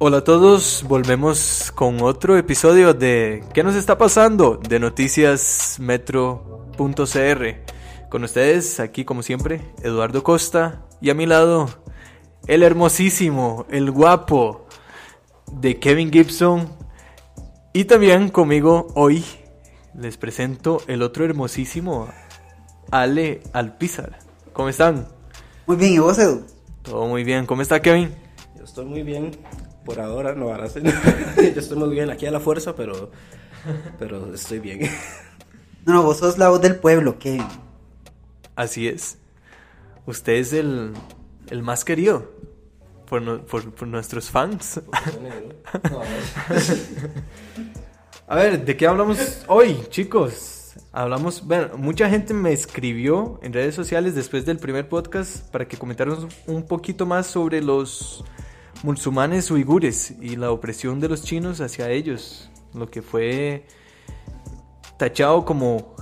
Hola a todos, volvemos con otro episodio de ¿Qué nos está pasando? de Noticias Metro.cr. Con ustedes, aquí como siempre, Eduardo Costa y a mi lado, el hermosísimo, el guapo de Kevin Gibson. Y también conmigo hoy les presento el otro hermosísimo, Ale Alpizar. ¿Cómo están? Muy bien, ¿y vos, Edu? Todo muy bien. ¿Cómo está Kevin? Yo estoy muy bien. Por ahora no van a hacer. Yo estoy muy bien aquí a la fuerza, pero, pero estoy bien. No, no, vos sos la voz del pueblo, Kevin. Así es. Usted es el, el más querido por, no- por- por nuestros fans. A ver, ¿de qué hablamos hoy, chicos? Hablamos, bueno, mucha gente me escribió en redes sociales después del primer podcast para que comentáramos un poquito más sobre los musulmanes uigures y la opresión de los chinos hacia ellos, lo que fue tachado como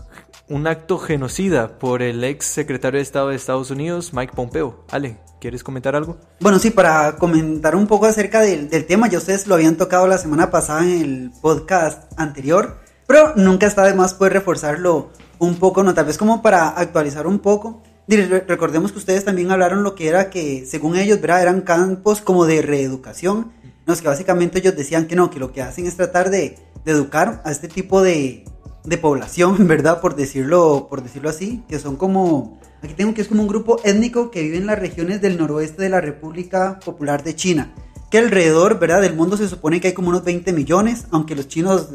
un acto genocida por el ex secretario de Estado de Estados Unidos, Mike Pompeo. Ale, ¿quieres comentar algo? Bueno, sí, para comentar un poco acerca del, tema, ya ustedes lo habían tocado la semana pasada en el podcast anterior, pero nunca está de más poder reforzarlo un poco, ¿no? Tal vez como para actualizar un poco. Recordemos que ustedes también hablaron lo que era que, según ellos, ¿verdad? Eran campos como de reeducación, en los que básicamente ellos decían que no, que lo que hacen es tratar de, de educar a este tipo de, de población, ¿verdad? Por decirlo, por decirlo así, que son como, aquí tengo que es como un grupo étnico que vive en las regiones del noroeste de la República Popular de China, que alrededor, ¿verdad? Del mundo se supone que hay como unos 20 millones, aunque los chinos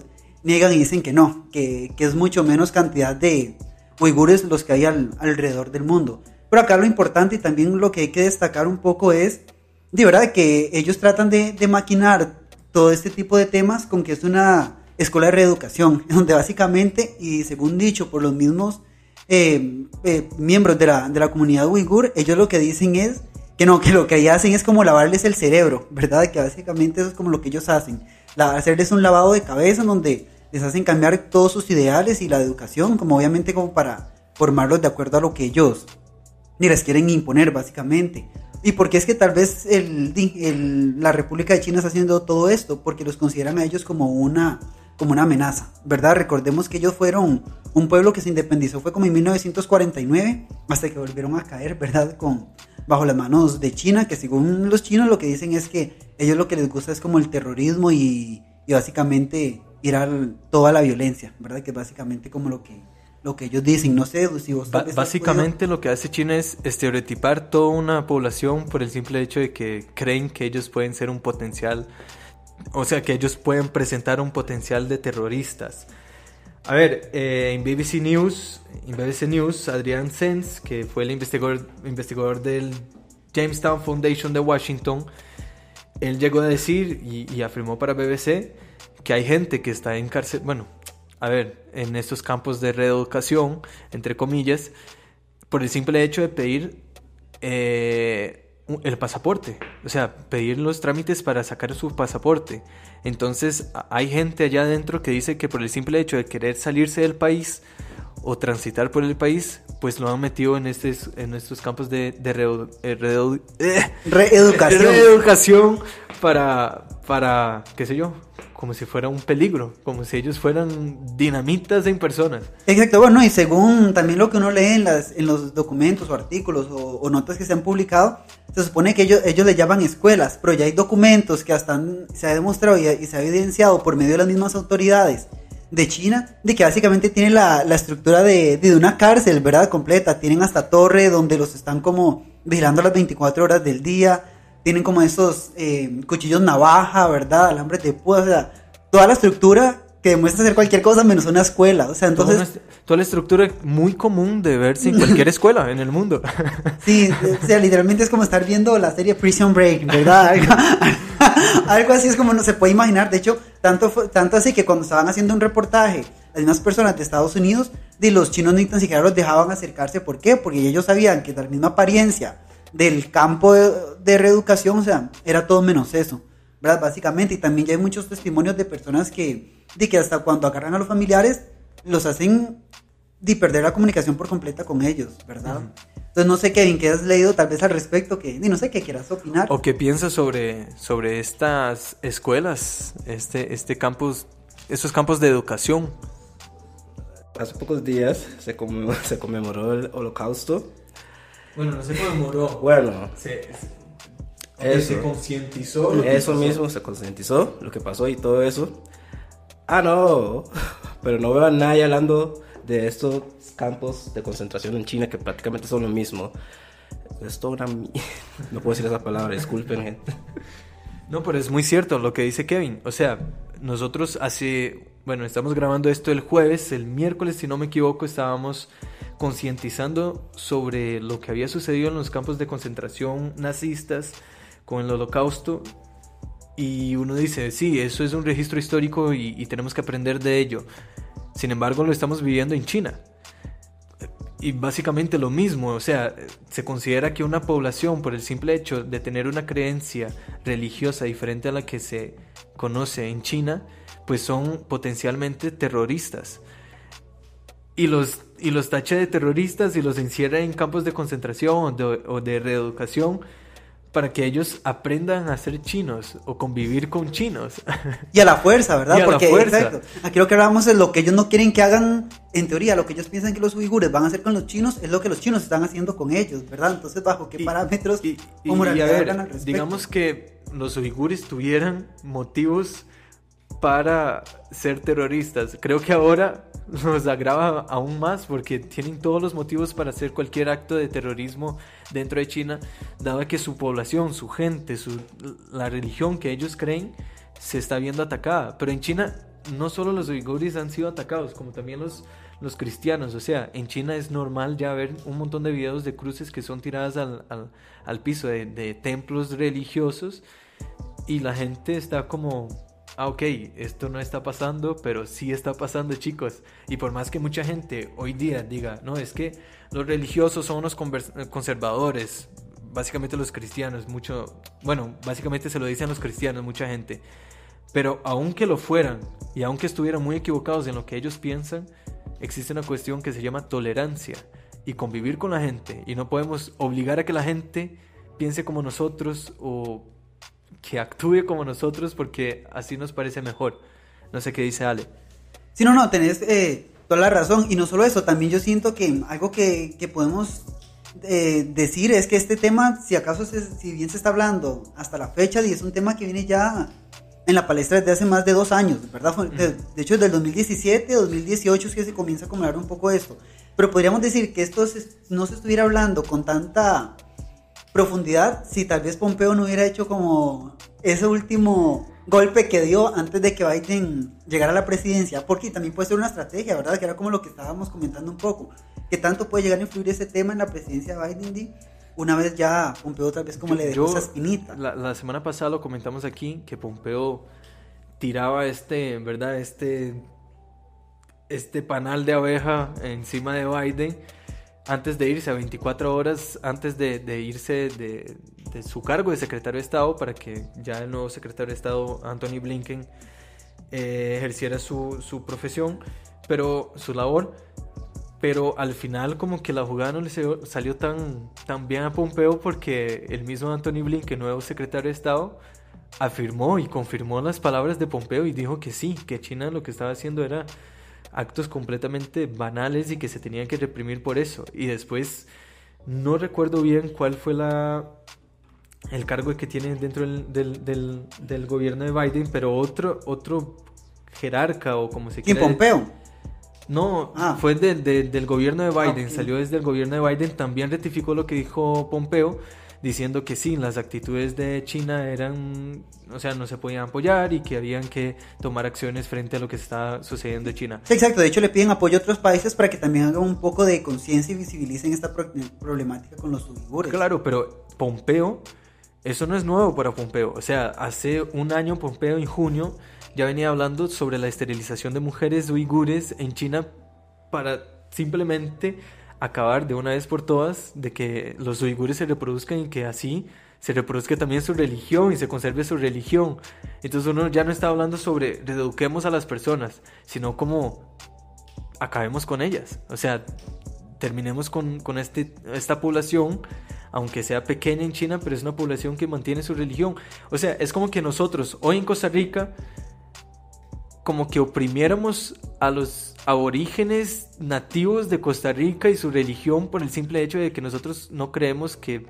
niegan y dicen que no, que, que es mucho menos cantidad de uigures los que hay al- alrededor del mundo. Pero acá lo importante y también lo que hay que destacar un poco es, de verdad, que ellos tratan de, de maquinar todo este tipo de temas con que es una escuela de reeducación, donde básicamente, y según dicho por los mismos eh, eh, miembros de la, de la comunidad uigur, ellos lo que dicen es que no, que lo que hacen es como lavarles el cerebro, ¿verdad? Que básicamente eso es como lo que ellos hacen, la- hacerles un lavado de cabeza donde les hacen cambiar todos sus ideales y la educación, como obviamente como para formarlos de acuerdo a lo que ellos ni les quieren imponer básicamente. Y porque es que tal vez el, el- la República de China está haciendo todo esto, porque los consideran a ellos como una, como una amenaza, ¿verdad? Recordemos que ellos fueron un pueblo que se independizó, fue como en 1949, hasta que volvieron a caer, ¿verdad? Con, bajo las manos de China, que según los chinos lo que dicen es que ellos lo que les gusta es como el terrorismo y, y básicamente ir a toda la violencia, ¿verdad? Que básicamente como lo que, lo que ellos dicen, no sé si vos... Ba- básicamente lo que hace China es estereotipar toda una población por el simple hecho de que creen que ellos pueden ser un potencial, o sea, que ellos pueden presentar un potencial de terroristas. A ver, eh, en BBC News, en BBC News, Adrian Sens, que fue el investigador, investigador del Jamestown Foundation de Washington, él llegó a decir y, y afirmó para BBC que hay gente que está en cárcel, bueno, a ver, en estos campos de reeducación, entre comillas, por el simple hecho de pedir eh, el pasaporte, o sea, pedir los trámites para sacar su pasaporte. Entonces, hay gente allá adentro que dice que por el simple hecho de querer salirse del país o transitar por el país, pues lo han metido en, estos en estos campos de, de eh, eh, Reeducación. reeducación para, para, qué sé yo, como si fuera un peligro, como si ellos fueran dinamitas en personas. Exacto, bueno, y según también lo que uno lee en, las, en los documentos o artículos o, o notas que se han publicado, se supone que ellos, ellos le llaman escuelas, pero ya hay documentos que hasta han- se ha demostrado y, y se ha evidenciado por medio de las mismas autoridades de China, de que básicamente tienen la, la estructura de, de una cárcel, ¿verdad? Completa, tienen hasta torre donde los están como vigilando las 24 horas del día, tienen como esos eh, cuchillos navaja, ¿verdad? Alambres de púa, o sea, toda la estructura que demuestra ser cualquier cosa menos una escuela, o sea, Toda, entonces... una- toda la estructura muy común de verse en cualquier escuela en el mundo. Sí, o sea, literalmente es como estar viendo la serie Prison Break, ¿verdad? Algo, así es como no se puede imaginar. De hecho, tanto, tanto así que cuando estaban haciendo un reportaje, las mismas personas de Estados Unidos, de los chinos ni tan siquiera los dejaban acercarse. ¿Por qué? Porque ellos sabían que la misma apariencia del campo de, de reeducación, o sea, era todo menos eso, ¿verdad? Básicamente, y también ya hay muchos testimonios de personas que, de que hasta cuando agarran a los familiares, los hacen de perder la comunicación por completa con ellos, ¿verdad? Entonces no sé, Kevin, ¿qué has leído tal vez al respecto? Que, y no sé qué quieras opinar. ¿O qué piensas sobre, sobre estas escuelas, este, este campus, estos campos de educación? Hace pocos días se conmemoró, se conmemoró el holocausto. Bueno, no se conmemoró. Bueno, Se, Eso. se concientizó. lo que eso pasó. mismo se concientizó, lo que pasó y todo eso. Ah, no, pero no veo a nadie hablando de estos campos de concentración en China que prácticamente son lo mismo. Es toda una... No puedo decir esa palabra, disculpen, gente. No, pero es muy cierto lo que dice Kevin. O sea, nosotros hace, bueno, estamos grabando esto el jueves, el miércoles, si no me equivoco, estábamos concientizando sobre lo que había sucedido en los campos de concentración nazistas con el holocausto. Y uno dice, sí, eso es un registro histórico y tenemos que aprender de ello. Sin embargo, lo estamos viviendo en China. Y básicamente lo mismo, o sea, se considera que una población, por el simple hecho de tener una creencia religiosa diferente a la que se conoce en China, pues son potencialmente terroristas. Y los, y los tacha de terroristas y los encierra en campos de concentración o de, o de reeducación para que ellos aprendan a ser chinos o convivir con chinos. Y a la fuerza, ¿verdad? Y a la Porque, fuerza. exacto. Aquí lo que hablamos es lo que ellos no quieren que hagan, en teoría, lo que ellos piensan que los uigures van a hacer con los chinos, es lo que los chinos están haciendo con ellos, ¿verdad? Entonces, ¿bajo qué Y- parámetros y, o moralidad ver, al respecto? digamos que los uigures tuvieran motivos para ser terroristas. Creo que ahora nos agrava aún más porque tienen todos los motivos para hacer cualquier acto de terrorismo dentro de China, dado que su población, su gente, su, la religión que ellos creen se está viendo atacada. Pero en China no solo los uigures han sido atacados, como también los, los cristianos. O sea, en China es normal ya ver un montón de videos de cruces que son tiradas al, al- al piso de, de templos religiosos y la gente está como, ah, ok, esto no está pasando, pero sí está pasando, chicos. Y por más que mucha gente hoy día diga, no, es que los religiosos son unos conservadores, básicamente los cristianos, mucho, bueno, básicamente se lo dicen los cristianos, mucha gente. Pero aunque lo fueran y aunque estuvieran muy equivocados en lo que ellos piensan, existe una cuestión que se llama tolerancia y convivir con la gente. Y no podemos obligar a que la gente piense como nosotros o que actúe como nosotros porque así nos parece mejor. No sé qué dice Ale. Sí, no, no, tenés eh, toda la razón. Y no solo eso, también yo siento que algo que, que podemos eh, decir es que este tema, si acaso, se- si bien se está hablando hasta la fecha, y es un tema que viene ya en la palestra desde hace más de dos años, ¿verdad? De, de hecho, desde el 2017, 2018 es que se comienza a acumular un poco esto. Pero podríamos decir que esto se- no se estuviera hablando con tanta profundidad si tal vez Pompeo no hubiera hecho como ese último golpe que dio antes de que Biden llegara a la presidencia, porque también puede ser una estrategia, ¿verdad? Que era como lo que estábamos comentando un poco, que tanto puede llegar a influir ese tema en la presidencia de Biden, una vez ya Pompeo tal vez como le dejó esa espinita. La, la semana pasada lo comentamos aquí que Pompeo tiraba este, verdad, este, este panal de abeja encima de Biden antes de irse a 24 horas antes de, de irse de, de su cargo de secretario de Estado para que ya el nuevo secretario de Estado, Anthony Blinken, eh, ejerciera su, su profesión, pero su labor. Pero al final como que la jugada no le salió, tan, tan bien a Pompeo porque el mismo Anthony Blinken, nuevo secretario de Estado, afirmó y confirmó las palabras de Pompeo y dijo que sí, que China lo que estaba haciendo era actos completamente banales y que se tenían que reprimir por eso. Y después no recuerdo bien cuál fue la el cargo que tiene dentro del, del, del- del gobierno de Biden, pero otro otro jerarca o como se ¿Quién, quiera Pompeo? no, Ah. fue del- del- del gobierno de Biden, ok. salió desde el gobierno de Biden, también rectificó lo que dijo Pompeo, diciendo que sí, las actitudes de China eran, o sea, no se podían apoyar y que habían que tomar acciones frente a lo que está sucediendo en China. Sí, exacto, de hecho le piden apoyo a otros países para que también hagan un poco de conciencia y visibilicen esta pro- problemática con los uigures. Claro, pero Pompeo, eso no es nuevo para Pompeo. O sea, hace un año Pompeo, en junio, ya venía hablando sobre la esterilización de mujeres uigures en China para simplemente acabar de una vez por todas de que los uigures se reproduzcan y que así se reproduzca también su religión y se conserve su religión. Entonces uno ya no está hablando sobre reeduquemos a las personas, sino como acabemos con ellas. O sea, terminemos con, con este, esta población, aunque sea pequeña en China, pero es una población que mantiene su religión. O sea, es como que nosotros hoy en Costa Rica, como que oprimiéramos a los aborígenes nativos de Costa Rica y su religión por el simple hecho de que nosotros no creemos que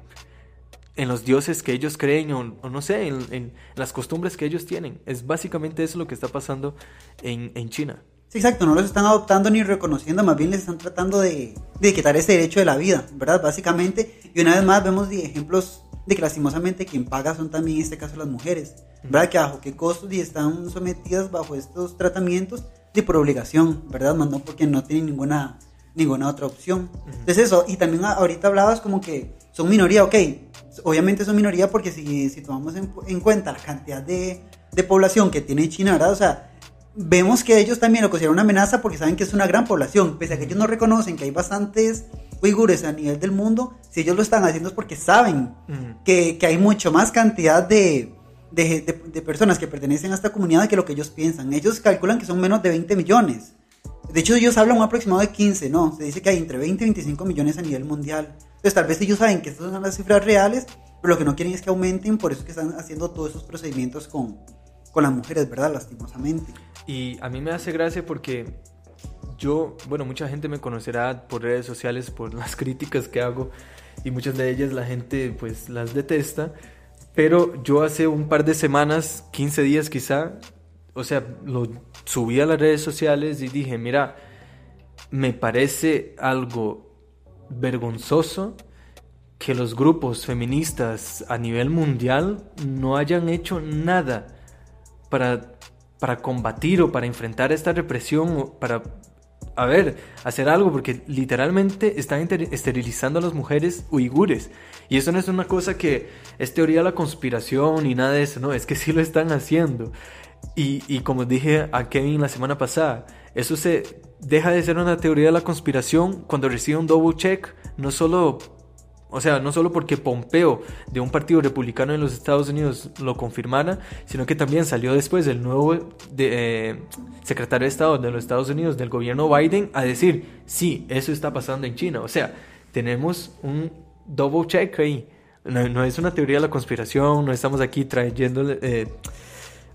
en los dioses que ellos creen o, no sé, en, las costumbres que ellos tienen. Es básicamente eso lo que está pasando en, China. Sí, exacto, no los están adoptando ni reconociendo, más bien les están tratando de, de quitar ese derecho de la vida, ¿verdad? Básicamente, y una vez más vemos ejemplos de que lastimosamente quien paga son también en este caso las mujeres, ¿verdad? Que bajo qué costos y están sometidas bajo estos tratamientos de por obligación, ¿verdad? Más no porque no tienen ninguna, ninguna otra opción. Entonces eso, y también ahorita hablabas como que son minoría, ok, obviamente son minoría porque si, si tomamos en, en cuenta la cantidad de, de población que tiene China, ¿verdad? O sea, vemos que ellos también lo consideran una amenaza porque saben que es una gran población, pese a que ellos no reconocen que hay bastantes uigures a nivel del mundo, si ellos lo están haciendo es porque saben que, que, hay mucho más cantidad de, de, personas que pertenecen a esta comunidad que lo que ellos piensan. Ellos calculan que son menos de 20 millones. De hecho, ellos hablan un aproximado de 15, ¿no? Se dice que hay entre 20 y 25 millones a nivel mundial. Entonces, tal vez ellos saben que estas son las cifras reales, pero lo que no quieren es que aumenten, por eso es que están haciendo todos esos procedimientos con, con las mujeres, ¿verdad? Lastimosamente. Y a mí me hace gracia porque yo, bueno, mucha gente me conocerá por redes sociales, por las críticas que hago y muchas de ellas la gente pues las detesta, pero yo hace un par de semanas, 15 días quizá, o sea, lo subí a las redes sociales y dije, mira, me parece algo vergonzoso que los grupos feministas a nivel mundial no hayan hecho nada para para combatir o para enfrentar esta represión para, a ver, hacer algo, porque literalmente están esterilizando a las mujeres uigures. Y eso no es una cosa que es teoría de la conspiración ni nada de eso, no, es que sí lo están haciendo. Y, y como dije a Kevin la semana pasada, eso se deja de ser una teoría de la conspiración cuando recibe un double check, no solo o sea, no solo porque Pompeo de un partido republicano en los Estados Unidos lo confirmara, sino que también salió después el nuevo eh, secretario de Estado de los Estados Unidos del gobierno Biden a decir, sí, eso está pasando en China. O sea, tenemos un double check ahí. No, es una teoría de la conspiración, no estamos aquí trayéndole... Eh,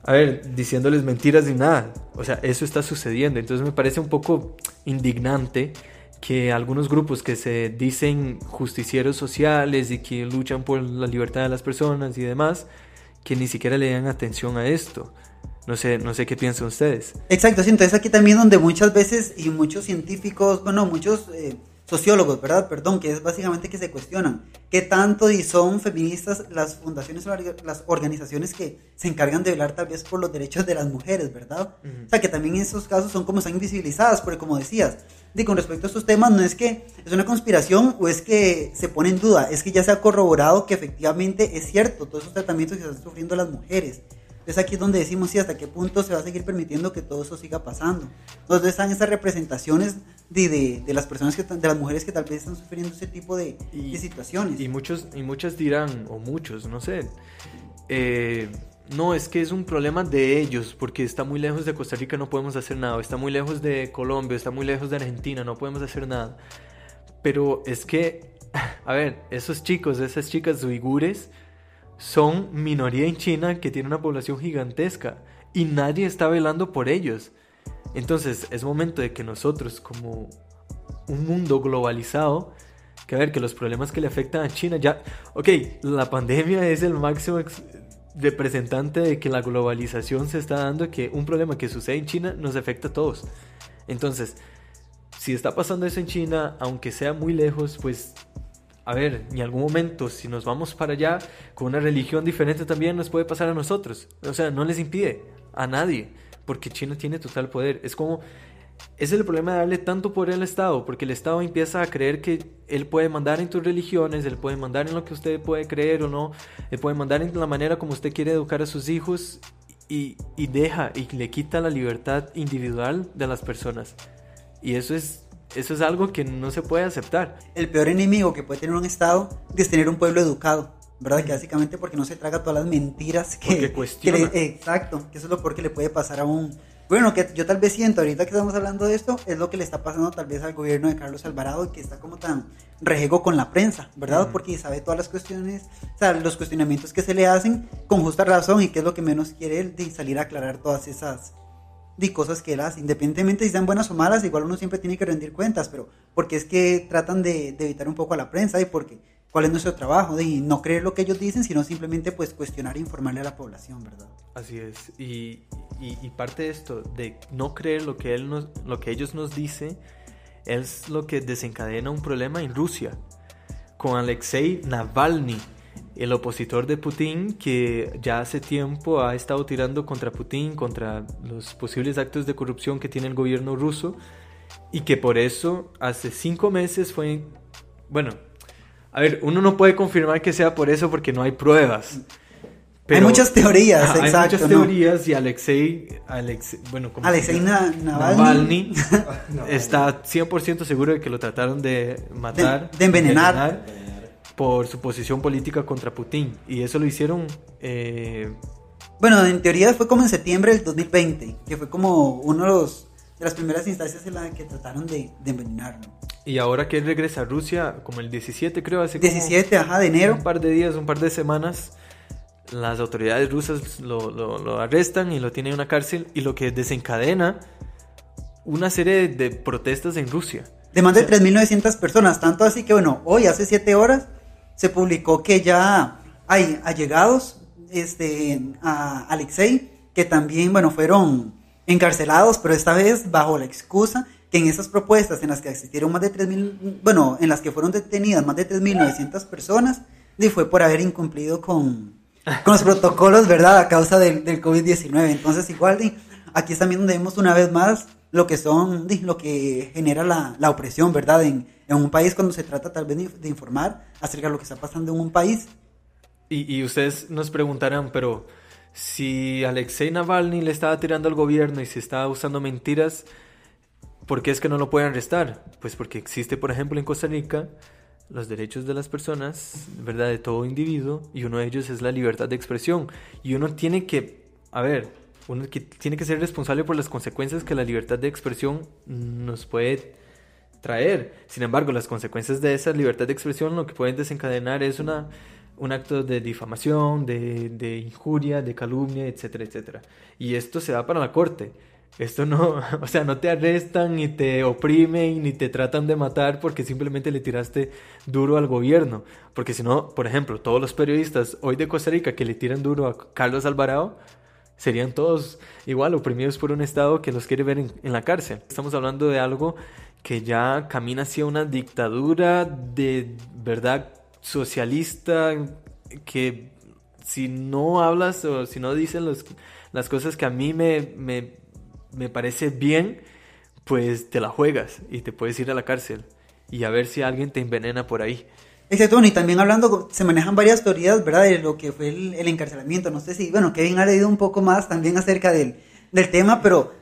a ver, diciéndoles mentiras ni nada. O sea, eso está sucediendo. Entonces me parece un poco indignante que algunos grupos que se dicen justicieros sociales y que luchan por la libertad de las personas y demás, que ni siquiera le dan atención a esto. No sé, no sé qué piensan ustedes. Exacto, sí, entonces aquí también donde muchas veces y muchos científicos, bueno, muchos eh, sociólogos, ¿verdad? Perdón, que es básicamente que se cuestionan qué tanto y son feministas las fundaciones o las organizaciones que se encargan de velar tal vez por los derechos de las mujeres, ¿verdad? O sea, que también en esos casos son como están invisibilizadas, porque como decías, de con respecto a estos temas no es que es una conspiración o es que se pone en duda, es que ya se ha corroborado que efectivamente es cierto todos esos tratamientos que están sufriendo las mujeres. Entonces aquí es donde decimos sí, hasta qué punto se va a seguir permitiendo que todo eso siga pasando. Entonces están esas representaciones de, de, de, las personas, que, de las mujeres que tal vez están sufriendo ese tipo de, de situaciones. Y, muchos, y muchas dirán, o muchos, no sé, eh, no, es que es un problema de ellos, porque está muy lejos de Costa Rica, no podemos hacer nada, está muy lejos de Colombia, está muy lejos de Argentina, no podemos hacer nada. Pero es que, a ver, esos chicos, esas chicas uigures, son minoría en China que tiene una población gigantesca y nadie está velando por ellos. Entonces es momento de que nosotros como un mundo globalizado, que a ver, que los problemas que le afectan a China ya, ok, la pandemia es el máximo representante de que la globalización se está dando, que un problema que sucede en China nos afecta a todos. Entonces, si está pasando eso en China, aunque sea muy lejos, pues a ver, en algún momento, si nos vamos para allá con una religión diferente también nos puede pasar a nosotros. O sea, no les impide a nadie, porque China tiene total poder. Es como, es el problema de darle tanto poder al Estado, porque el Estado empieza a creer que él puede mandar en tus religiones, él puede mandar en lo que usted puede creer o no, él puede mandar en la manera como usted quiere educar a sus hijos y, y deja y le quita la libertad individual de las personas. Y eso es eso es algo que no se puede aceptar. El peor enemigo que puede tener un Estado es tener un pueblo educado, ¿verdad? Que básicamente porque no se traga todas las mentiras que... Porque cuestiona. exacto, que eso es lo peor que le puede pasar a un, Bueno, que yo tal vez siento ahorita que estamos hablando de esto, es lo que le está pasando tal vez al gobierno de Carlos Alvarado, que está como tan rejego con la prensa, ¿verdad? Porque sabe todas las cuestiones, o sea, los cuestionamientos que se le hacen con justa razón y que es lo que menos quiere él de salir a aclarar todas esas de cosas que él hace, independientemente si sean buenas o malas, igual uno siempre tiene que rendir cuentas, pero porque es que tratan de, de evitar un poco a la prensa y porque cuál es nuestro trabajo, de no creer lo que ellos dicen, sino simplemente pues cuestionar e informarle a la población, ¿verdad? Así es, y, y, parte de esto, de no creer lo que, él nos, lo que ellos nos dicen, es lo que desencadena un problema en Rusia, con Alexei Navalny, el opositor de Putin que ya hace tiempo ha estado tirando contra Putin, contra los posibles actos de corrupción que tiene el gobierno ruso, y que por eso hace cinco meses fue, bueno, a ver, uno no puede confirmar que sea por eso porque no hay pruebas. Pero, hay muchas teorías, exacto. Hay muchas teorías y Alexei, bueno, Alexei Navalny, está 100% seguro de que lo trataron de matar. De, envenenar. por su posición política contra Putin. Y eso lo hicieron... Eh, bueno, en teoría fue como en septiembre del 2020, que fue como uno de, los, de las primeras instancias en las que trataron de, de envenenarlo. Y ahora que él regresa a Rusia, como el 17 creo, hace 17, ajá, de enero. Un par de días, un par de semanas, las autoridades rusas lo, lo, arrestan y lo tienen en una cárcel y lo que desencadena una serie de, protestas en Rusia. De más de 3.900 personas, tanto así que bueno, hoy hace 7 horas se publicó que ya hay allegados este, a Alexei, que también, bueno, fueron encarcelados, pero esta vez bajo la excusa que en esas propuestas en las que existieron más de 3.000, bueno, en las que fueron detenidas más de 3.900 personas, y fue por haber incumplido con, con los protocolos, ¿verdad? A causa del, del COVID-19. Entonces, igual, aquí es también donde vemos una vez más lo que son, lo que genera la, la opresión, ¿verdad? En, en, un país cuando se trata tal vez de, informar acerca de lo que está pasando en un país. Y, y ustedes nos preguntarán, pero si Alexei Navalny le estaba tirando al gobierno y se estaba usando mentiras, ¿Por qué es que no lo pueden arrestar? Pues porque existe, por ejemplo, en Costa Rica los derechos de las personas, ¿verdad? De todo individuo, y uno de ellos es la libertad de expresión. Y uno tiene que, a ver, uno tiene que ser responsable por las consecuencias que la libertad de expresión nos puede traer. Sin embargo, las consecuencias de esa libertad de expresión lo que pueden desencadenar es una, un acto de difamación, de, de injuria, de calumnia, etcétera, etcétera. Y esto se da para la corte. Esto no, o sea, no te arrestan, ni te oprimen, ni te tratan de matar porque simplemente le tiraste duro al gobierno. Porque si no, por ejemplo, todos los periodistas hoy de Costa Rica que le tiran duro a Carlos Alvarado, serían todos igual oprimidos por un Estado que los quiere ver en, en la cárcel. Estamos hablando de algo que ya camina hacia una dictadura de verdad socialista que si no hablas o si no dicen los, las cosas que a mí me, me me parece bien, pues te la juegas y te puedes ir a la cárcel y a ver si alguien te envenena por ahí. Exacto, y también hablando, se manejan varias teorías, ¿verdad? De lo que fue el, encarcelamiento. No sé si, bueno, Kevin ha leído un poco más también acerca del, del tema, pero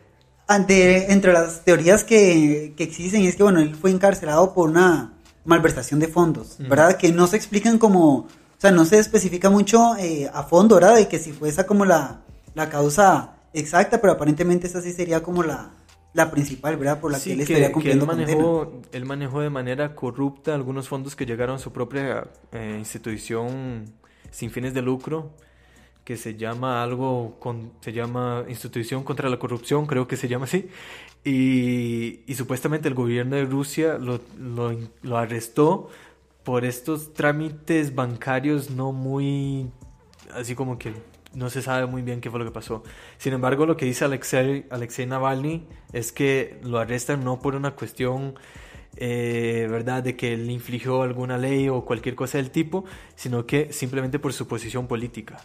entre las teorías que, que, existen es que, bueno, él fue encarcelado por una malversación de fondos, ¿verdad? Que no se explican como, o sea, no se especifica mucho eh, a fondo, ¿verdad? De que si fue esa como la, la causa exacta, pero aparentemente esa sí sería como la, la principal, ¿verdad? Por la que él estaría cumpliendo él manejó, él manejó de manera corrupta algunos fondos que llegaron a su propia eh, institución sin fines de lucro que se llama algo con, se llama institución contra la corrupción creo que se llama así y, y supuestamente el gobierno de Rusia lo, lo, lo arrestó por estos trámites bancarios no muy así como que no se sabe muy bien qué fue lo que pasó. Sin embargo, lo que dice Alexei, Alexei Navalny es que lo arrestan no por una cuestión, eh, ¿verdad?, de que él infligió alguna ley o cualquier cosa del tipo, sino que simplemente por su posición política.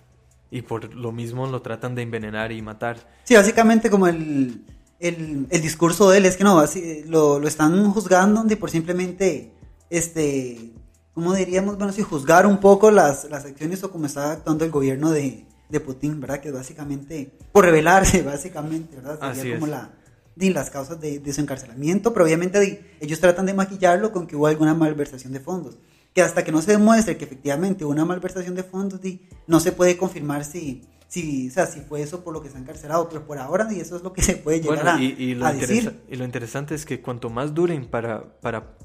Y por lo mismo lo tratan de envenenar y matar. Sí, básicamente como el, el, el discurso de él es que no, así, lo, lo están juzgando de por simplemente, este, ¿cómo diríamos? Bueno, si juzgar un poco las, las acciones o cómo está actuando el gobierno de, de Putin, ¿verdad? Que básicamente, por revelarse, básicamente, ¿verdad? Sería como la, de las causas de, de, su encarcelamiento, pero obviamente ellos tratan de maquillarlo con que hubo alguna malversación de fondos. Que hasta que no se demuestre que efectivamente hubo una malversación de fondos, no se puede confirmar si, si, o sea, si fue eso por lo que está encarcelado, pero por ahora y eso es lo que se puede llegar Bueno, a, y, y lo a interesa- decir. y lo interesante es que cuanto más duren para, para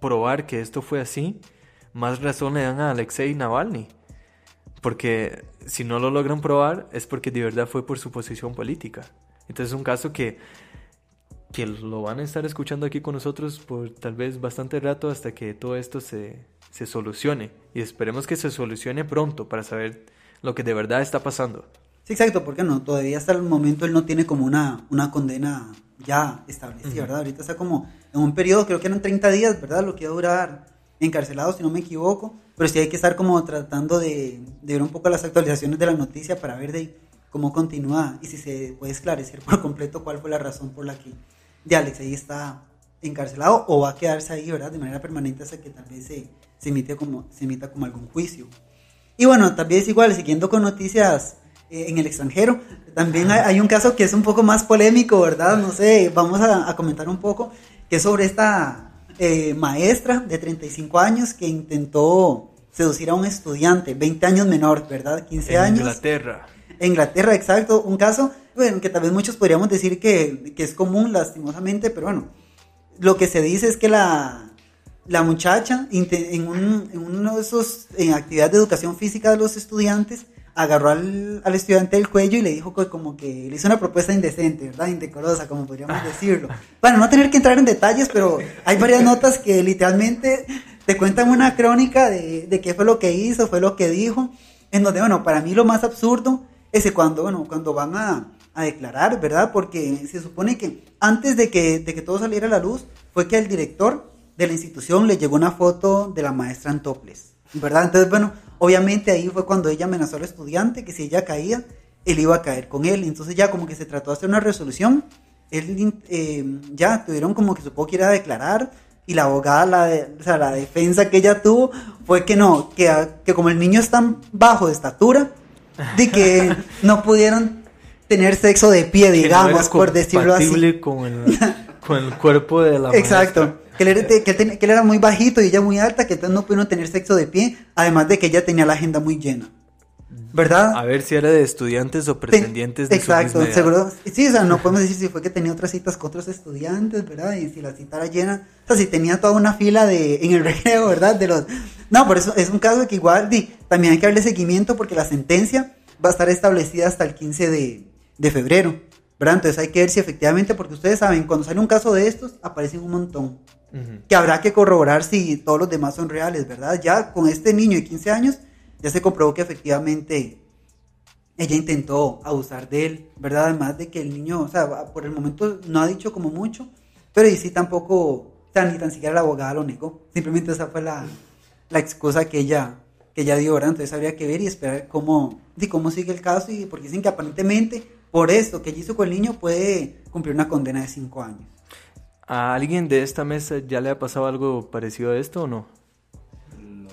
probar que esto fue así, más razón le dan a Alexei Navalny. Porque si no lo logran probar es porque de verdad fue por su posición política. Entonces es un caso que, que lo van a estar escuchando aquí con nosotros por tal vez bastante rato hasta que todo esto se, se solucione. Y esperemos que se solucione pronto para saber lo que de verdad está pasando. Sí, exacto, porque no, todavía hasta el momento él no tiene como una, una condena ya establecida, ¿verdad? Ahorita está como en un periodo, creo que eran 30 días, ¿verdad? Lo que iba a durar encarcelado, si no me equivoco, pero sí hay que estar como tratando de, de ver un poco las actualizaciones de la noticia para ver de cómo continúa y si se puede esclarecer por completo cuál fue la razón por la que de Alexei está encarcelado o va a quedarse ahí, ¿verdad? De manera permanente hasta que tal vez se, se, emite como, se emita como algún juicio. Y bueno, también es igual, siguiendo con noticias eh, en el extranjero, también hay, hay un caso que es un poco más polémico, ¿verdad? No sé, vamos a, a comentar un poco, que es sobre esta eh, maestra de 35 años que intentó seducir a un estudiante, 20 años menor, ¿verdad? 15 En años. Inglaterra. Inglaterra, exacto, un caso, bueno, que tal vez muchos podríamos decir que, que es común, lastimosamente, pero bueno, lo que se dice es que la, la muchacha en, un, en uno de esos en actividades de educación física de los estudiantes agarró al, al estudiante del cuello y le dijo que como que le hizo una propuesta indecente, ¿verdad? Indecorosa, como podríamos decirlo. Bueno, no tener que entrar en detalles, pero hay varias notas que literalmente te cuentan una crónica de, de qué fue lo que hizo, fue lo que dijo, en donde, bueno, para mí lo más absurdo es que cuando, bueno, cuando van a, a declarar, ¿verdad? Porque se supone que antes de que, de que todo saliera a la luz, fue que al director de la institución le llegó una foto de la maestra en toples, ¿verdad? Entonces, bueno, obviamente ahí fue cuando ella amenazó al estudiante que si ella caía, él iba a caer con él. Entonces ya como que se trató de hacer una resolución, él eh, ya tuvieron como que supongo que ir a declarar y la abogada, la, de- o sea, la defensa que ella tuvo fue que no, que, que como el niño es tan bajo de estatura, de que no pudieron tener sexo de pie, no digamos, era por decirlo así. Con el, con el cuerpo de la Exacto. maestra. Que él, era, que, él ten- que él era muy bajito y ella muy alta, que entonces no pudieron tener sexo de pie, además de que ella tenía la agenda muy llena. ¿Verdad? A ver si era de estudiantes o Ten- pretendientes de su Exacto, misma edad. seguro. Sí, o sea, no podemos decir si fue que tenía otras citas con otros estudiantes, ¿verdad? Y si la cita era llena, o sea, si tenía toda una fila de en el recreo, ¿verdad? De los No, por eso es un caso que igual di, también hay que darle seguimiento porque la sentencia va a estar establecida hasta el 15 de, de febrero, ¿verdad? Entonces hay que ver si efectivamente, porque ustedes saben, cuando sale un caso de estos, aparecen un montón. Que habrá que corroborar si todos los demás son reales, ¿verdad? Ya con este niño de 15 años, ya se comprobó que efectivamente ella intentó abusar de él, ¿verdad? Además de que el niño, o sea, por el momento no ha dicho como mucho, pero y sí tampoco, o sea, ni tan siquiera la abogada lo negó. Simplemente esa fue la, la excusa que ella, que ella dio, ¿verdad? Entonces habría que ver y esperar cómo, y cómo sigue el caso, y porque dicen que aparentemente por esto que ella hizo con el niño puede cumplir una condena de 5 años. ¿A alguien de esta mesa ya le ha pasado algo parecido a esto o no? No.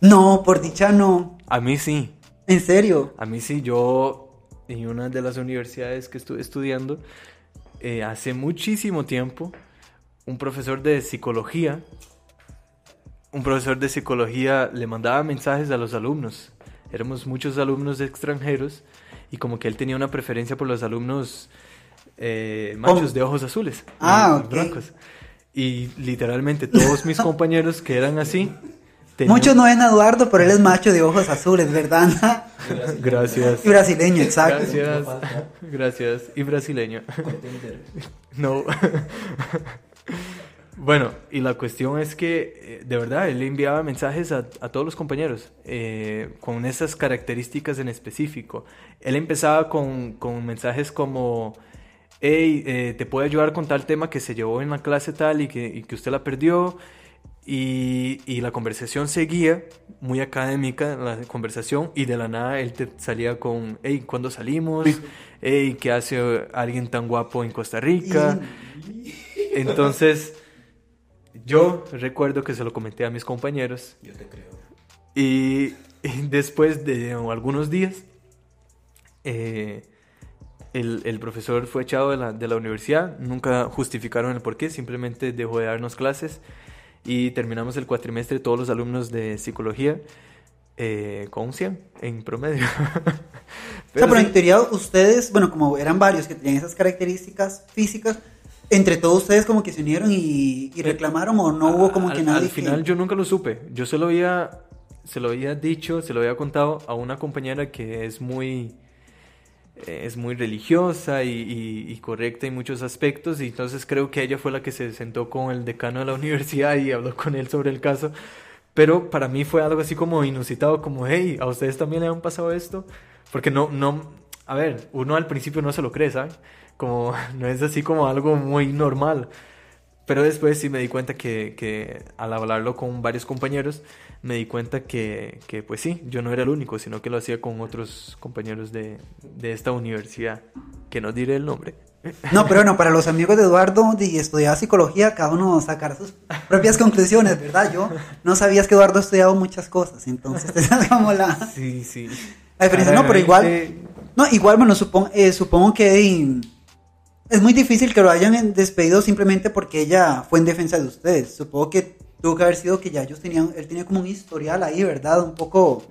No, por dicha no. A mí sí. En serio. A mí sí, yo en una de las universidades que estuve estudiando, eh, hace muchísimo tiempo, un profesor de psicología, un profesor de psicología le mandaba mensajes a los alumnos. Éramos muchos alumnos extranjeros y como que él tenía una preferencia por los alumnos eh, machos ¿Cómo? de ojos azules Ah, y ok. blancos. Y literalmente todos mis compañeros que eran así... tenían- Muchos no ven a Eduardo, pero él es macho de ojos azules, ¿verdad? Gracias. y brasileño, exacto. Gracias. Gracias. Y brasileño. No. Bueno, y la cuestión es que, eh, de verdad, él le enviaba mensajes a, a todos los compañeros eh, con esas características en específico. Él empezaba con, con mensajes como, hey, eh, te puedo ayudar con tal tema que se llevó en la clase tal y que, y que usted la perdió. Y, y la conversación seguía, muy académica la conversación, y de la nada él te salía con, hey, ¿cuándo salimos? Hey, ¿qué hace alguien tan guapo en Costa Rica? Entonces, yo recuerdo que se lo comenté a mis compañeros Yo te creo. y, y después de algunos días, eh, el, el profesor fue echado de la, de la universidad, nunca justificaron el por qué, simplemente dejó de darnos clases y terminamos el cuatrimestre todos los alumnos de psicología eh, con un 100 en promedio. o sea, pero en teoría ustedes, bueno, como eran varios que tenían esas características físicas, entre todos ustedes como que se unieron y, y reclamaron o no hubo como al, que nadie Al final yo nunca lo supe. Yo se lo había, se lo había dicho, se lo había contado a una compañera que es muy, es muy religiosa y, y, y, correcta en muchos aspectos y entonces creo que ella fue la que se sentó con el decano de la universidad y habló con él sobre el caso. Pero para mí fue algo así como inusitado, como, hey, ¿a ustedes también le han pasado esto? Porque no, no, a ver, uno al principio no se lo cree, ¿sabes? Como, no es así como algo muy normal. Pero después sí me di cuenta que, que al hablarlo con varios compañeros, me di cuenta que, que, pues sí, yo no era el único, sino que lo hacía con otros compañeros de, de esta universidad, que no diré el nombre. No, pero bueno, para los amigos de Eduardo y estudiar psicología, cada uno sacar sus propias conclusiones, ¿verdad? Yo no sabías que Eduardo ha estudiado muchas cosas, entonces esa es como la... Sí, sí. La diferencia, no, pero igual... No, igual, bueno, supongo, eh, supongo que es muy difícil que lo hayan despedido simplemente porque ella fue en defensa de ustedes. Supongo que tuvo que haber sido que ya ellos tenían, él tenía como un historial ahí, ¿verdad? Un poco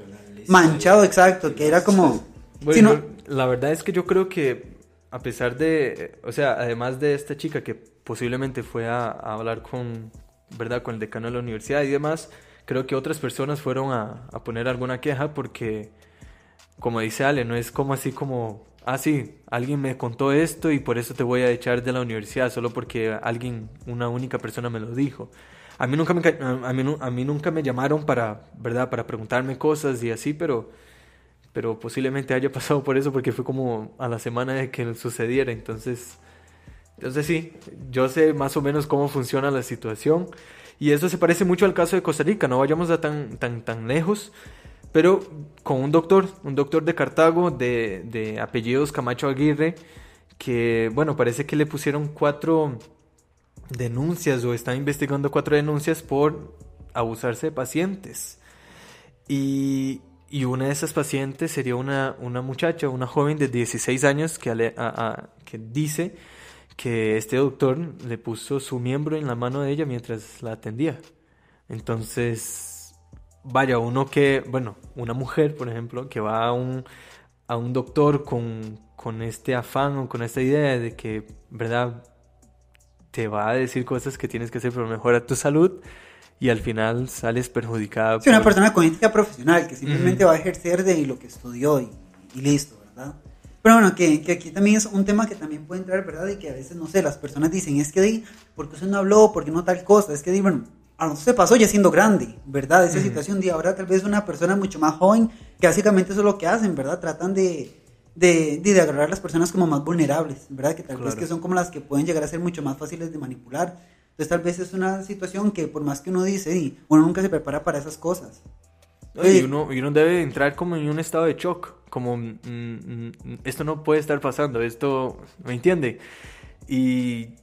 manchado, exacto, que era como... Bueno, no... la verdad es que yo creo que a pesar de, o sea, además de esta chica que posiblemente fue a, a, hablar con, ¿verdad? Con el decano de la universidad y demás, creo que otras personas fueron a, a poner alguna queja porque, como dice Ale, no es como así como, ah, sí, alguien me contó esto y por eso te voy a echar de la universidad, solo porque alguien, una única persona me lo dijo. A mí nunca me, a mí, a mí nunca me llamaron para, ¿verdad? Para preguntarme cosas y así, pero pero posiblemente haya pasado por eso porque fue como a la semana de que sucediera, entonces, entonces sí, yo sé más o menos cómo funciona la situación y eso se parece mucho al caso de Costa Rica, no vayamos a tan, tan, tan lejos, pero con un doctor, un doctor de Cartago de, de apellidos Camacho Aguirre, que bueno, parece que le pusieron cuatro denuncias o están investigando cuatro denuncias por abusarse de pacientes. Y, y una de esas pacientes sería una, una muchacha, una joven de 16 años que, ale, que dice que este doctor le puso su miembro en la mano de ella mientras la atendía. Entonces, vaya, uno que, bueno, una mujer, por ejemplo, que va a un, a un doctor con, con este afán o con esta idea de que, ¿verdad? Te va a decir cosas que tienes que hacer para mejorar tu salud y al final sales perjudicada. Sí, por... una persona con ética profesional que simplemente mm. va a ejercer de lo que estudió y, y listo, ¿verdad? Pero bueno, que, que, aquí también es un tema que también puede entrar, ¿verdad? Y que a veces, no sé, las personas dicen, es que, di, ¿por qué usted no habló? ¿Por qué no tal cosa? Es que, di, bueno, a nosotros se pasó ya siendo grande, ¿verdad? Esa mm. situación de ahora tal vez una persona mucho más joven, que básicamente eso es lo que hacen, ¿verdad? Tratan de, de, de, de agarrar a las personas como más vulnerables, ¿verdad? Que tal claro. vez que son como las que pueden llegar a ser mucho más fáciles de manipular. Entonces tal vez es una situación que por más que uno dice, y uno nunca se prepara para esas cosas. y, uno, y uno debe entrar como en un estado de shock, como mm, mm, esto no puede estar pasando, esto, ¿me entiende? Y...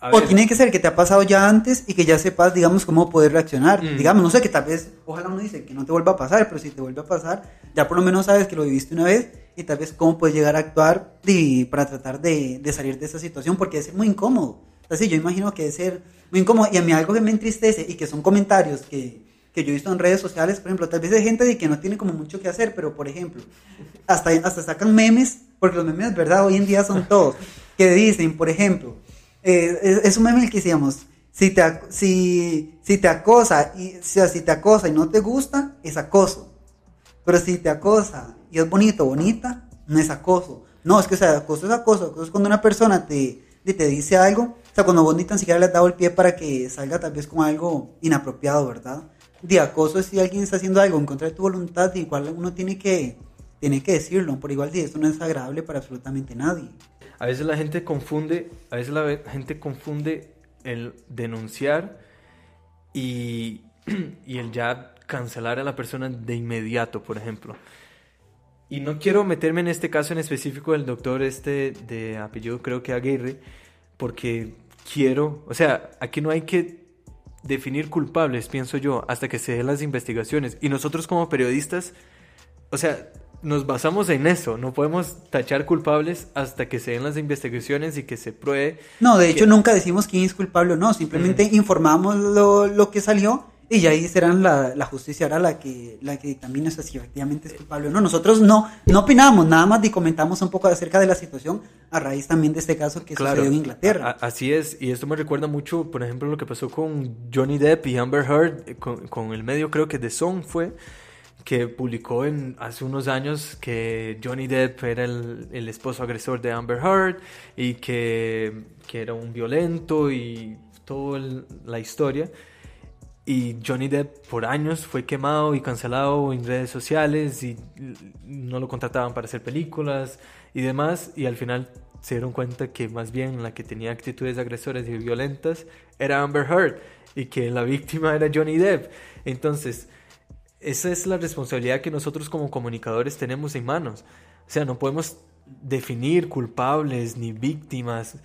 o tiene que ser que te ha pasado ya antes y que ya sepas, digamos, cómo poder reaccionar. Mm. Digamos, no sé, que tal vez, ojalá uno dice que no te vuelva a pasar, pero si te vuelve a pasar, ya por lo menos sabes que lo viviste una vez y tal vez cómo puedes llegar a actuar y, para tratar de, de salir de esa situación, porque es muy incómodo. Así, yo imagino que es ser muy incómodo. Y a mí algo que me entristece y que son comentarios que, que yo he visto en redes sociales, por ejemplo, tal vez de gente de que no tiene como mucho que hacer, pero por ejemplo, hasta, hasta sacan memes, porque los memes, ¿verdad? Hoy en día son todos, que dicen, por ejemplo, eh, es, un meme que decíamos, si te, si, si te acosa, y, o sea, si te acosa y no te gusta, es acoso. Pero si te acosa y es bonito, bonita, no es acoso. No, es que o sea, acoso es acoso. Acoso es cuando una persona te, te dice algo o sea, cuando vos ni siquiera le has dado el pie para que salga tal vez con algo inapropiado, ¿verdad? De acoso es si alguien está haciendo algo en contra de tu voluntad, igual uno tiene que, tiene que decirlo, por igual si esto no es agradable para absolutamente nadie. A veces la gente confunde, a veces la gente confunde el denunciar y, y el ya cancelar a la persona de inmediato, por ejemplo. Y no quiero meterme en este caso en específico del doctor este de apellido creo que Aguirre, porque quiero, o sea, aquí no hay que definir culpables, pienso yo, hasta que se den las investigaciones. Y nosotros como periodistas, o sea, nos basamos en eso, no podemos tachar culpables hasta que se den las investigaciones y que se pruebe. No, de hecho nunca decimos quién es culpable o no, simplemente informamos lo, lo, que salió y ahí serán la, la justicia ahora la que, la que dictamina si efectivamente es culpable o no. Nosotros no, no opinamos, nada más y comentamos un poco acerca de la situación a raíz también de este caso que sucedió en Inglaterra. así es, y esto me recuerda mucho, por ejemplo, lo que pasó con Johnny Depp y Amber Heard, eh, con, con el medio creo que The Song fue, que publicó en, hace unos años que Johnny Depp era el, esposo agresor de Amber Heard y que, que era un violento y toda la historia. Y Johnny Depp por años fue quemado y cancelado en redes sociales y no lo contrataban para hacer películas y demás. Y al final se dieron cuenta que más bien la que tenía actitudes agresoras y violentas era Amber Heard y que la víctima era Johnny Depp. Entonces, esa es la responsabilidad que nosotros como comunicadores tenemos en manos. O sea, no podemos definir culpables ni víctimas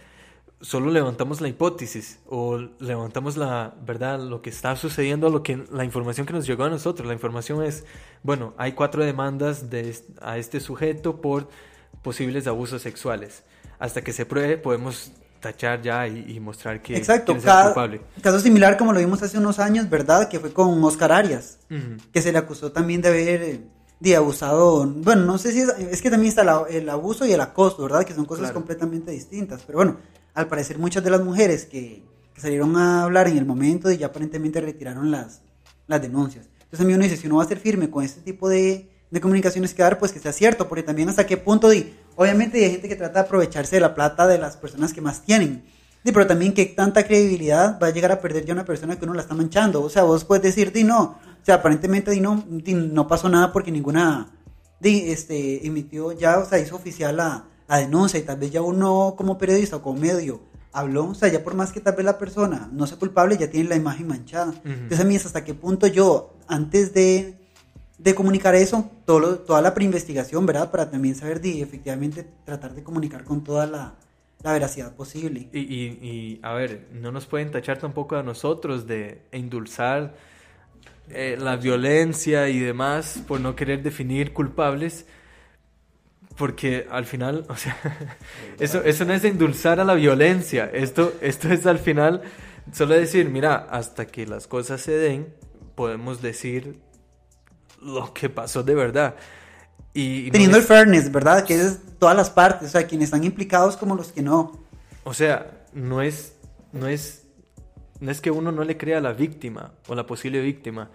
solo levantamos la hipótesis o levantamos la verdad, lo que está sucediendo, lo que la información que nos llegó a nosotros. La información es, bueno, hay cuatro demandas de, a este sujeto por posibles abusos sexuales. Hasta que se pruebe, podemos tachar ya y, mostrar que Exacto, es culpable. Caso similar como lo vimos hace unos años, ¿verdad? Que fue con Oscar Arias, que se le acusó también de haber eh, de abusado, bueno, no sé si es, es que también está el abuso y el acoso, ¿verdad? Que son cosas completamente distintas, pero bueno, al parecer muchas de las mujeres que, salieron a hablar en el momento y ya aparentemente retiraron las, las denuncias. Entonces a mí uno dice, si uno va a ser firme con este tipo de, de comunicaciones que dar, pues que sea cierto, porque también hasta qué punto, obviamente hay gente que trata de aprovecharse de la plata de las personas que más tienen, pero también que tanta credibilidad va a llegar a perder ya una persona que uno la está manchando. O sea, vos puedes decir, di no, o sea, aparentemente di no, no pasó nada porque ninguna di, este, emitió ya, o sea, hizo oficial la, la denuncia y tal vez ya uno como periodista o como medio habló, o sea, ya por más que tal vez la persona no sea culpable, ya tiene la imagen manchada. Entonces a mí es hasta qué punto yo, antes de, de comunicar eso, todo toda la preinvestigación, ¿verdad? Para también saber de efectivamente tratar de comunicar con toda la, la veracidad posible. Y, y, y, a ver, no nos pueden tachar tampoco a nosotros de endulzar eh, la violencia y demás por no querer definir culpables porque al final, o sea, eso, eso no es endulzar a la violencia, esto, esto es al final solo decir, mira, hasta que las cosas se den, podemos decir lo que pasó de verdad. Y, Teniendo el fairness, ¿verdad? Que es todas las partes, o sea, quienes están implicados como los que no. O sea, no es, no es, no es que uno no le crea a la víctima o la posible víctima,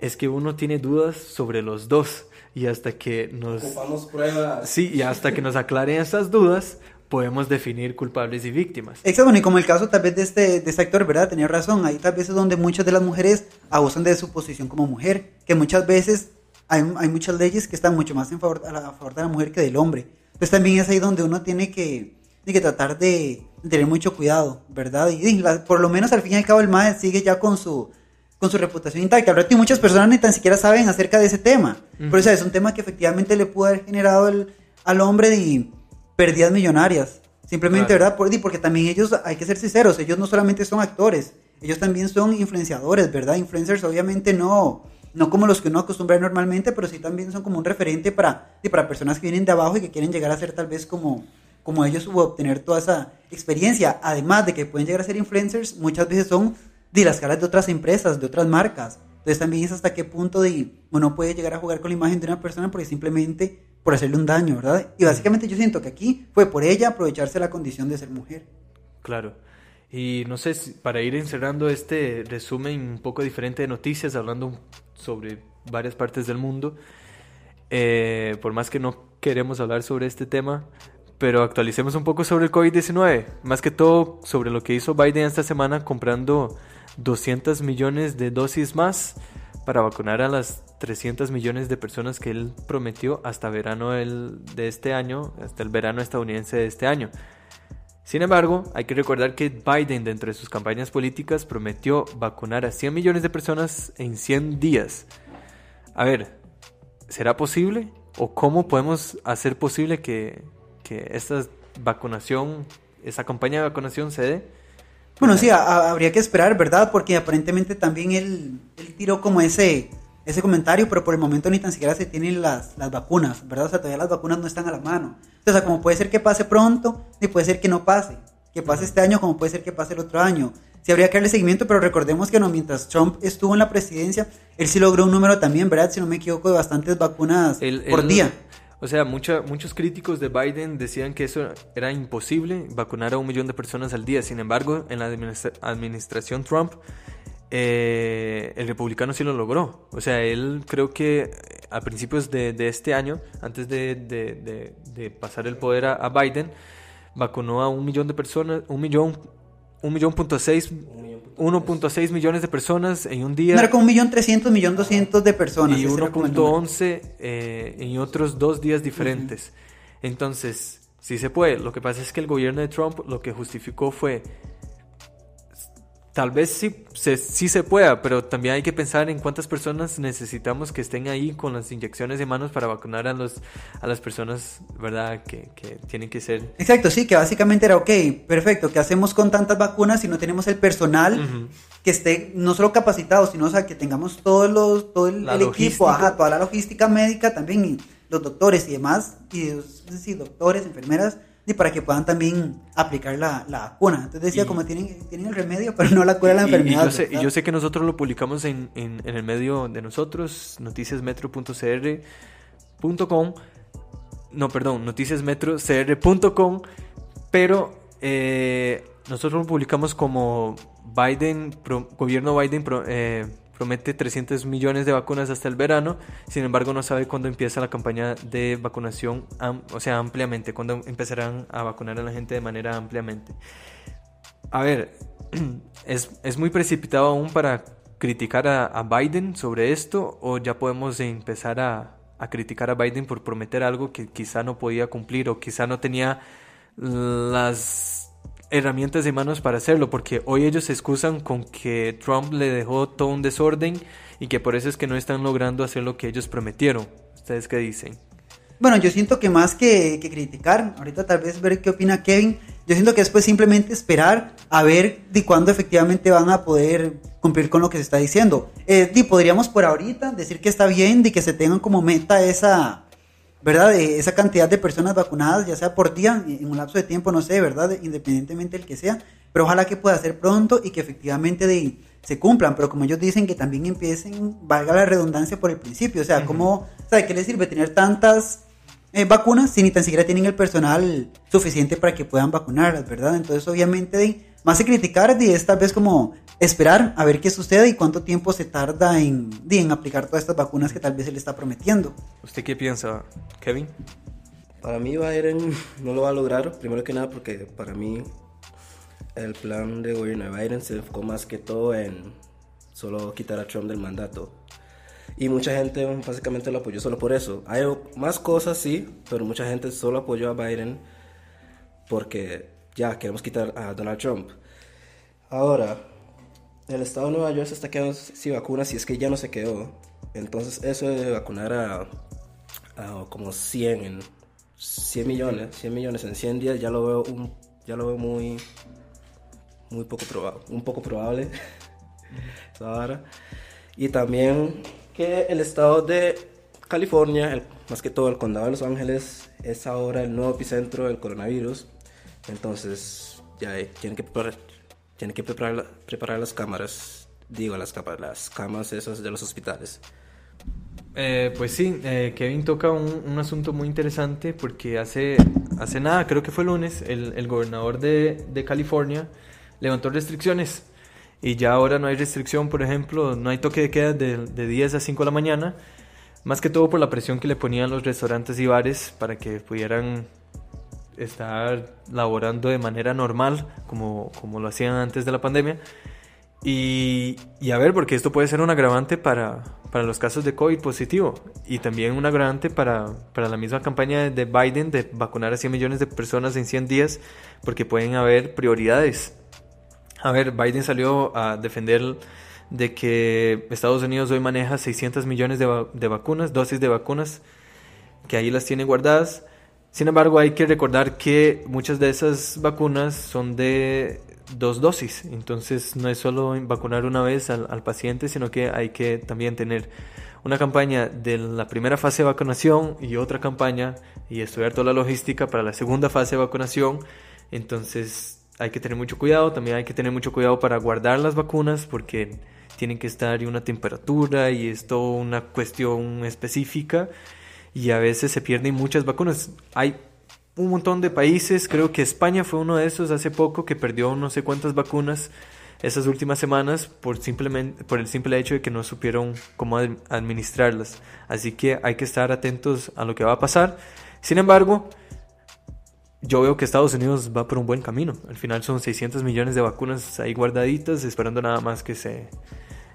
es que uno tiene dudas sobre los dos y hasta que nos pruebas. Sí, y hasta que nos aclaren esas dudas podemos definir culpables y víctimas. Exacto, y como el caso tal vez de este, de este actor, ¿verdad? Tenía razón, ahí tal vez es donde muchas de las mujeres abusan de su posición como mujer, que muchas veces hay, hay muchas leyes que están mucho más en favor, a, favor de la mujer que del hombre. Entonces también es ahí donde uno tiene que, tiene que tratar de, tener mucho cuidado, ¿verdad? Y, por lo menos al fin y al cabo el MAE sigue ya con su con su reputación intacta. Ahora muchas personas ni tan siquiera saben acerca de ese tema. Pero o sea, es un tema que efectivamente le pudo haber generado el, al hombre de pérdidas millonarias. Simplemente, ¿verdad? porque también ellos, hay que ser sinceros, ellos no solamente son actores, ellos también son influenciadores, ¿verdad? Influencers obviamente no, no como los que uno acostumbra normalmente, pero sí también son como un referente para, para personas que vienen de abajo y que quieren llegar a ser tal vez como, como ellos o obtener toda esa experiencia. Además de que pueden llegar a ser influencers, muchas veces son de las caras de otras empresas, de otras marcas. Entonces también es hasta qué punto de uno puede llegar a jugar con la imagen de una persona porque simplemente por hacerle un daño, ¿verdad? Y básicamente yo siento que aquí fue por ella aprovecharse la condición de ser mujer. Claro. Y no sé, si, para ir encerrando este resumen un poco diferente de noticias, hablando sobre varias partes del mundo, eh, por más que no queremos hablar sobre este tema, pero actualicemos un poco sobre el COVID-19, más que todo sobre lo que hizo Biden esta semana comprando 200 millones de dosis más para vacunar a las 300 millones de personas que él prometió hasta verano de este año, hasta el verano estadounidense de este año. Sin embargo, hay que recordar que Biden dentro de sus campañas políticas prometió vacunar a 100 millones de personas en 100 días. A ver, ¿será posible? ¿O cómo podemos hacer posible que, que esta vacunación, esa campaña de vacunación se dé? Bueno, sí, habría que esperar, ¿verdad? Porque aparentemente también él, él, tiró como ese, ese comentario, pero por el momento ni tan siquiera se tienen las, las vacunas, ¿verdad? O sea, todavía las vacunas no están a la mano. O sea, como puede ser que pase pronto, y puede ser que no pase. Que pase este año como puede ser que pase el otro año. sí habría que darle seguimiento, pero recordemos que no, mientras Trump estuvo en la presidencia, él sí logró un número también, ¿verdad? Si no me equivoco, de bastantes vacunas por día. O sea, muchos críticos de Biden decían que eso era imposible, vacunar a un millón de personas al día. Sin embargo, en la administración Trump, eh, el republicano sí lo logró. O sea, él creo que a principios de, este año, antes de, pasar el poder a, Biden, vacunó a un millón de personas, un millón, un millón punto seis 1.6 millones de personas en un día. Era como un millón trescientos, millón doscientos de personas. Y 1.11 eh, en otros dos días diferentes. Entonces, sí se puede. Lo que pasa es que el gobierno de Trump lo que justificó fue Tal vez sí se, sí se pueda, pero también hay que pensar en cuántas personas necesitamos que estén ahí con las inyecciones de manos para vacunar a, los, a las personas, ¿verdad? Que, que tienen que ser. Exacto, sí, que básicamente era, ok, perfecto, ¿qué hacemos con tantas vacunas si no tenemos el personal que esté no solo capacitado, sino o sea, que tengamos todos los, todo el, equipo, ajá, toda la logística médica también, y los doctores y demás, y sí, doctores, enfermeras y para que puedan también aplicar la, la vacuna. Entonces decía, como tienen, tienen el remedio, pero no la cura de la enfermedad. Y yo, sé, y yo, sé, que nosotros lo publicamos en, en, en el medio de nosotros, noticiasmetro.cr.com, no, perdón, noticiasmetrocr.com, pero eh, nosotros lo publicamos como Biden, gobierno Biden, eh, promete 300 millones de vacunas hasta el verano, sin embargo no sabe cuándo empieza la campaña de vacunación, o sea, ampliamente, cuándo empezarán a vacunar a la gente de manera ampliamente. A ver, es, es muy precipitado aún para criticar a, Biden sobre esto o ya podemos empezar a, a criticar a Biden por prometer algo que quizá no podía cumplir o quizá no tenía las herramientas de manos para hacerlo, porque hoy ellos se excusan con que Trump le dejó todo un desorden y que por eso es que no están logrando hacer lo que ellos prometieron. ¿Ustedes qué dicen? Bueno, yo siento que más que, criticar, ahorita tal vez ver qué opina Kevin, yo siento que después simplemente esperar a ver de cuándo efectivamente van a poder cumplir con lo que se está diciendo. Eh, podríamos por ahorita decir que está bien, de que se tengan como meta esa, ¿verdad? esa cantidad de personas vacunadas, ya sea por día, en un lapso de tiempo, no sé, ¿verdad? Independientemente del que sea, pero ojalá que pueda ser pronto y que efectivamente de, se cumplan, pero como ellos dicen que también empiecen, valga la redundancia por el principio, o sea, ¿cómo, ¿sabe qué les sirve tener tantas eh, vacunas si ni tan siquiera tienen el personal suficiente para que puedan vacunarlas, ¿verdad? Entonces, obviamente, de, más que criticar, es tal vez como esperar a ver qué sucede y cuánto tiempo se tarda en, en aplicar todas estas vacunas que tal vez se le está prometiendo. ¿Usted qué piensa, Kevin? Para mí Biden no lo va a lograr, primero que nada porque para mí el plan de gobierno de Biden se enfocó más que todo en solo quitar a Trump del mandato. Y mucha gente básicamente lo apoyó solo por eso. Hay más cosas, sí, pero mucha gente solo apoyó a Biden porque ya queremos quitar a Donald Trump. Ahora, el estado de Nueva York se está quedando sin vacunas y es que ya no se quedó. Entonces eso de vacunar a, como 100, en 100 millones, 100 millones en 100 días ya lo veo un, ya lo veo muy muy poco probable, un poco probable ahora. Y también que el estado de California, más que todo el condado de Los Ángeles, es ahora el nuevo epicentro del coronavirus. Entonces, ya tienen que preparar, que preparar, preparar las cámaras, digo, las, camas esas de los hospitales. Eh, pues sí, eh, Kevin toca un, un, asunto muy interesante porque hace, hace nada, creo que fue lunes, el, el gobernador de, de, California levantó restricciones. Y ya ahora no hay restricción, por ejemplo, no hay toque de queda de, de 10 a 5 de la mañana, más que todo por la presión que le ponían los restaurantes y bares para que pudieran estar laborando de manera normal, como, como lo hacían antes de la pandemia. Y, a ver, porque esto puede ser un agravante para, para, los casos de COVID positivo y también un agravante para, para, la misma campaña de Biden de vacunar a 100 millones de personas en 100 días, porque pueden haber prioridades. A ver, Biden salió a defender de que Estados Unidos hoy maneja 600 millones de, de vacunas, dosis de vacunas, que ahí las tiene guardadas sin embargo, hay que recordar que muchas de esas vacunas son de dos dosis, entonces no es solo vacunar una vez al, paciente, sino que hay que también tener una campaña de la primera fase de vacunación y otra campaña y estudiar toda la logística para la segunda fase de vacunación. Entonces hay que tener mucho cuidado, también hay que tener mucho cuidado para guardar las vacunas porque tienen que estar en una temperatura y es toda una cuestión específica y a veces se pierden muchas vacunas. Hay un montón de países, creo que España fue uno de esos hace poco que perdió no sé cuántas vacunas esas últimas semanas por, simplemente, por el simple hecho de que no supieron cómo administrarlas. Así que hay que estar atentos a lo que va a pasar. Sin embargo, yo veo que Estados Unidos va por un buen camino. Al final son 600 millones de vacunas ahí guardaditas, esperando nada más que se,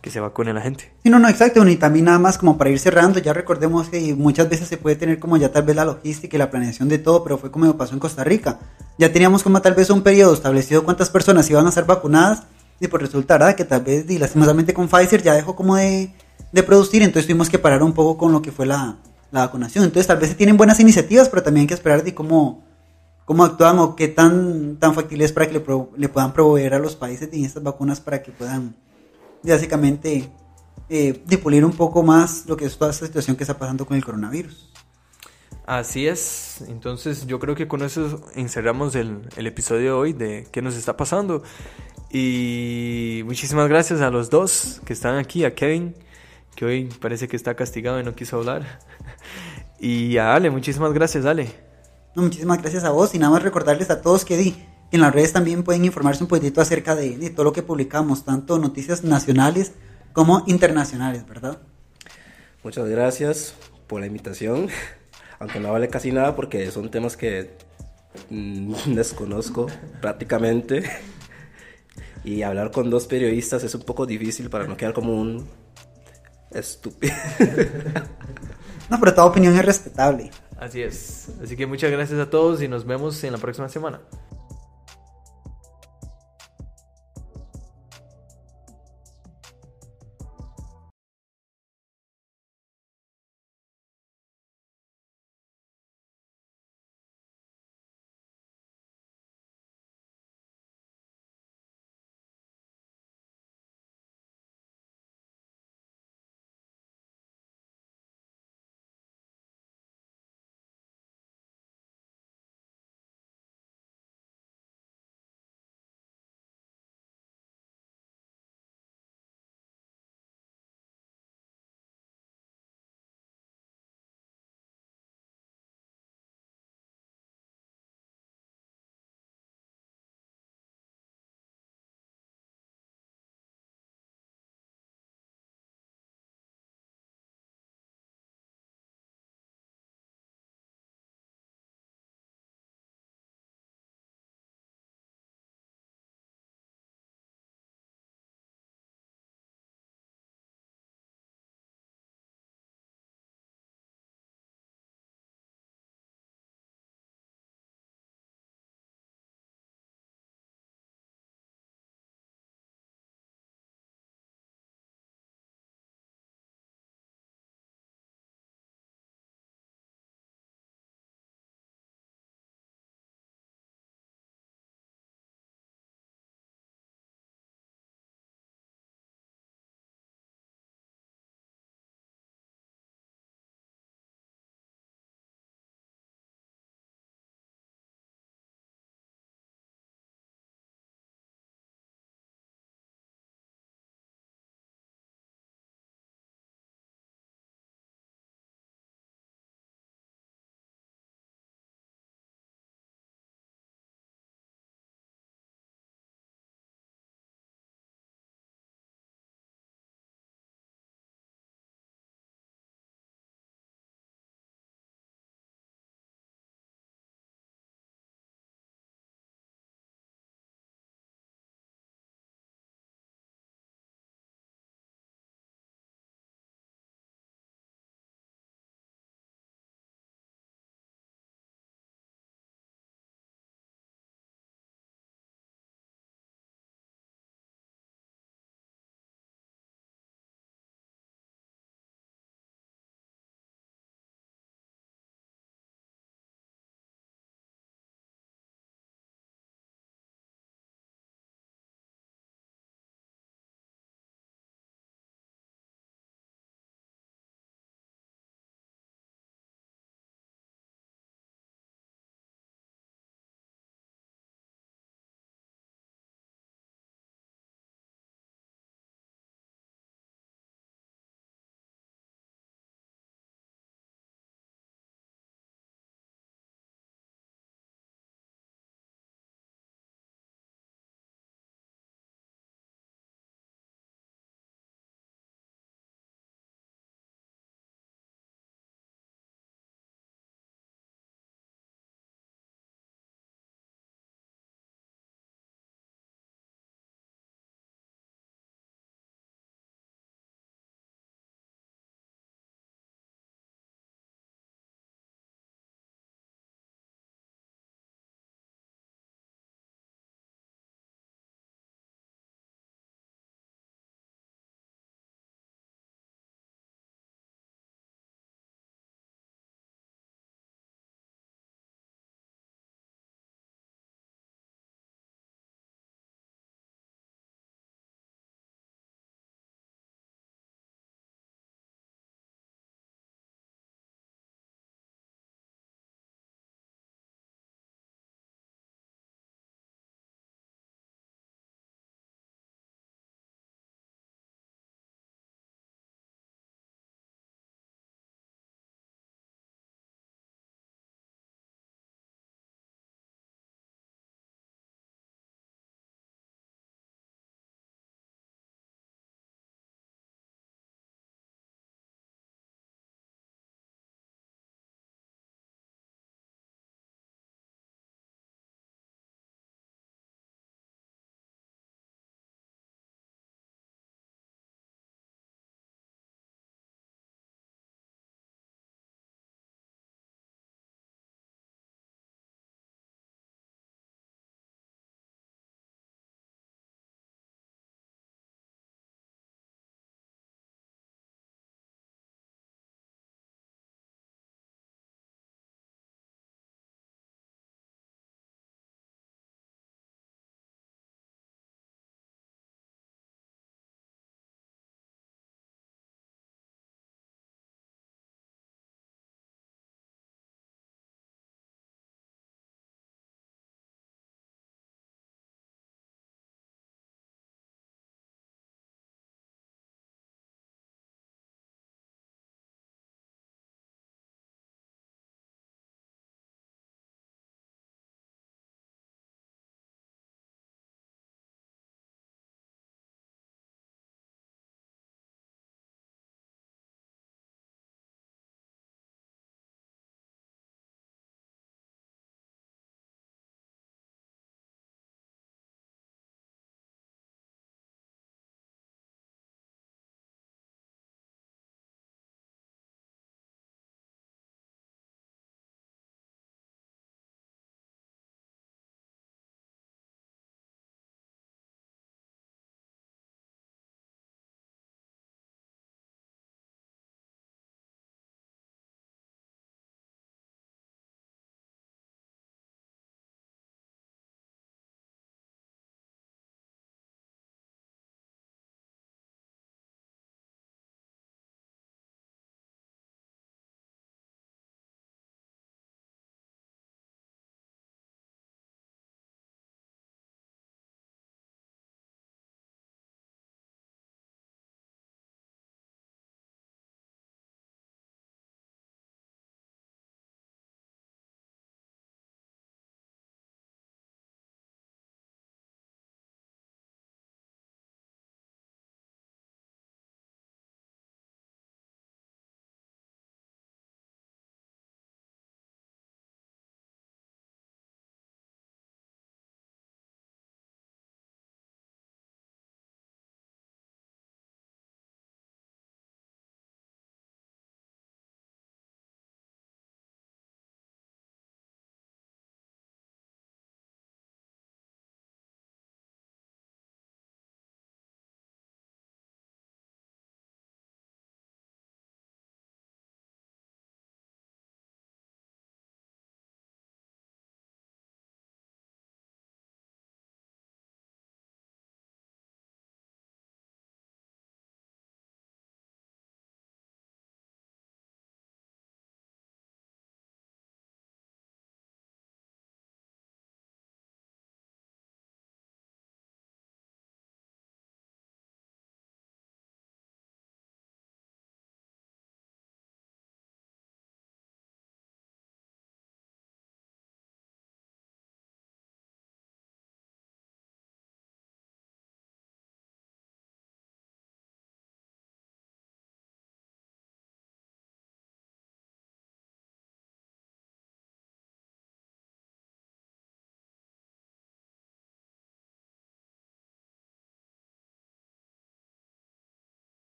que se vacune la gente. Sí, no, no, exacto. Y también nada más como para ir cerrando, ya recordemos que muchas veces se puede tener como ya tal vez la logística y la planeación de todo, pero fue como pasó en Costa Rica. Ya teníamos como tal vez un periodo establecido cuántas personas iban a ser vacunadas y pues resultará que tal vez, y lastimosamente con Pfizer ya dejó como de, de producir, entonces tuvimos que parar un poco con lo que fue la, la vacunación. Entonces tal vez se tienen buenas iniciativas, pero también hay que esperar de cómo cómo actúan o qué tan, tan factible es para que le, le puedan proveer a los países estas vacunas para que puedan básicamente eh, dipulir un poco más lo que es toda esta situación que está pasando con el coronavirus. Así es, entonces yo creo que con eso encerramos el, el episodio de hoy de qué nos está pasando. Y muchísimas gracias a los dos que están aquí, a Kevin, que hoy parece que está castigado y no quiso hablar. Y a Ale, muchísimas gracias, Ale muchísimas gracias a vos y nada más recordarles a todos que, di, en las redes también pueden informarse un poquito acerca de, todo lo que publicamos, tanto noticias nacionales como internacionales, ¿verdad? Muchas gracias por la invitación, aunque no vale casi nada porque son temas que mm, desconozco prácticamente. Y hablar con dos periodistas es un poco difícil para no quedar como un estúpido. No, pero toda opinión es respetable. Así es. Así que muchas gracias a todos y nos vemos en la próxima semana.